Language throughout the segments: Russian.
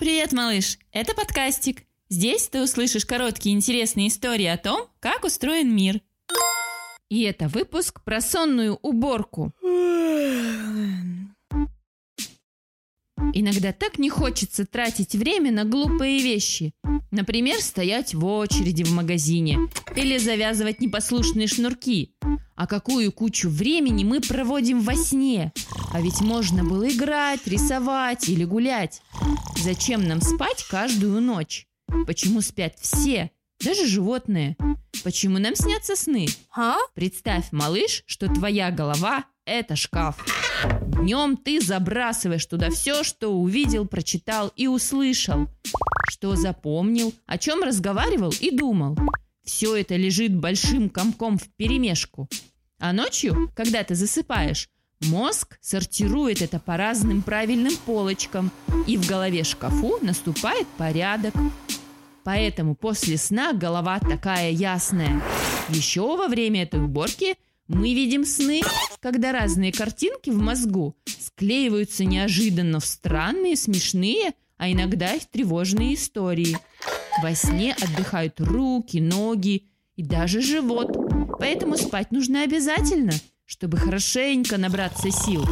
Привет, малыш! Это подкастик. Здесь ты услышишь короткие интересные истории о том, как устроен мир. И это выпуск про сонную уборку. Иногда так не хочется тратить время на глупые вещи. Например, стоять в очереди в магазине или завязывать непослушные шнурки. А какую кучу времени мы проводим во сне? А ведь можно было играть, рисовать или гулять. Зачем нам спать каждую ночь? Почему спят все, даже животные? Почему нам снятся сны? А? Представь, малыш, что твоя голова – это шкаф. Днем ты забрасываешь туда все, что увидел, прочитал и услышал. Что запомнил, о чем разговаривал и думал. Все это лежит большим комком в перемешку. А ночью, когда ты засыпаешь, мозг сортирует это по разным правильным полочкам, и в голове шкафу наступает порядок. Поэтому после сна голова такая ясная. Еще во время этой уборки мы видим сны, когда разные картинки в мозгу склеиваются неожиданно в странные, смешные, а иногда и в тревожные истории. Во сне отдыхают руки, ноги и даже живот. Поэтому спать нужно обязательно, чтобы хорошенько набраться сил.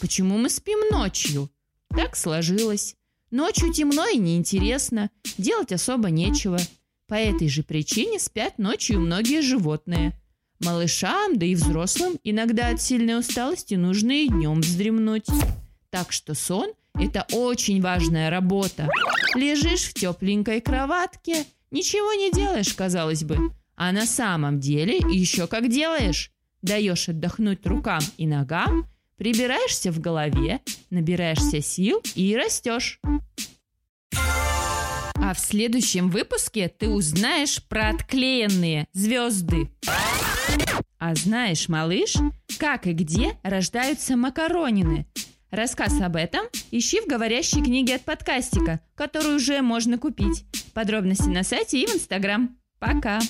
Почему мы спим ночью? Так сложилось. Ночью темно и неинтересно, делать особо нечего. По этой же причине спят ночью многие животные. Малышам, да и взрослым иногда от сильной усталости нужно и днем вздремнуть. Так что сон – это очень важная работа. Лежишь в тепленькой кроватке, ничего не делаешь, казалось бы. А на самом деле еще как делаешь. Даешь отдохнуть рукам и ногам, прибираешься в голове, набираешься сил и растешь. А в следующем выпуске ты узнаешь про отклеенные звезды. А знаешь, малыш, как и где рождаются макаронины? Рассказ об этом ищи в говорящей книге от подкастика, которую уже можно купить. Подробности на сайте и в Инстаграм. Пока!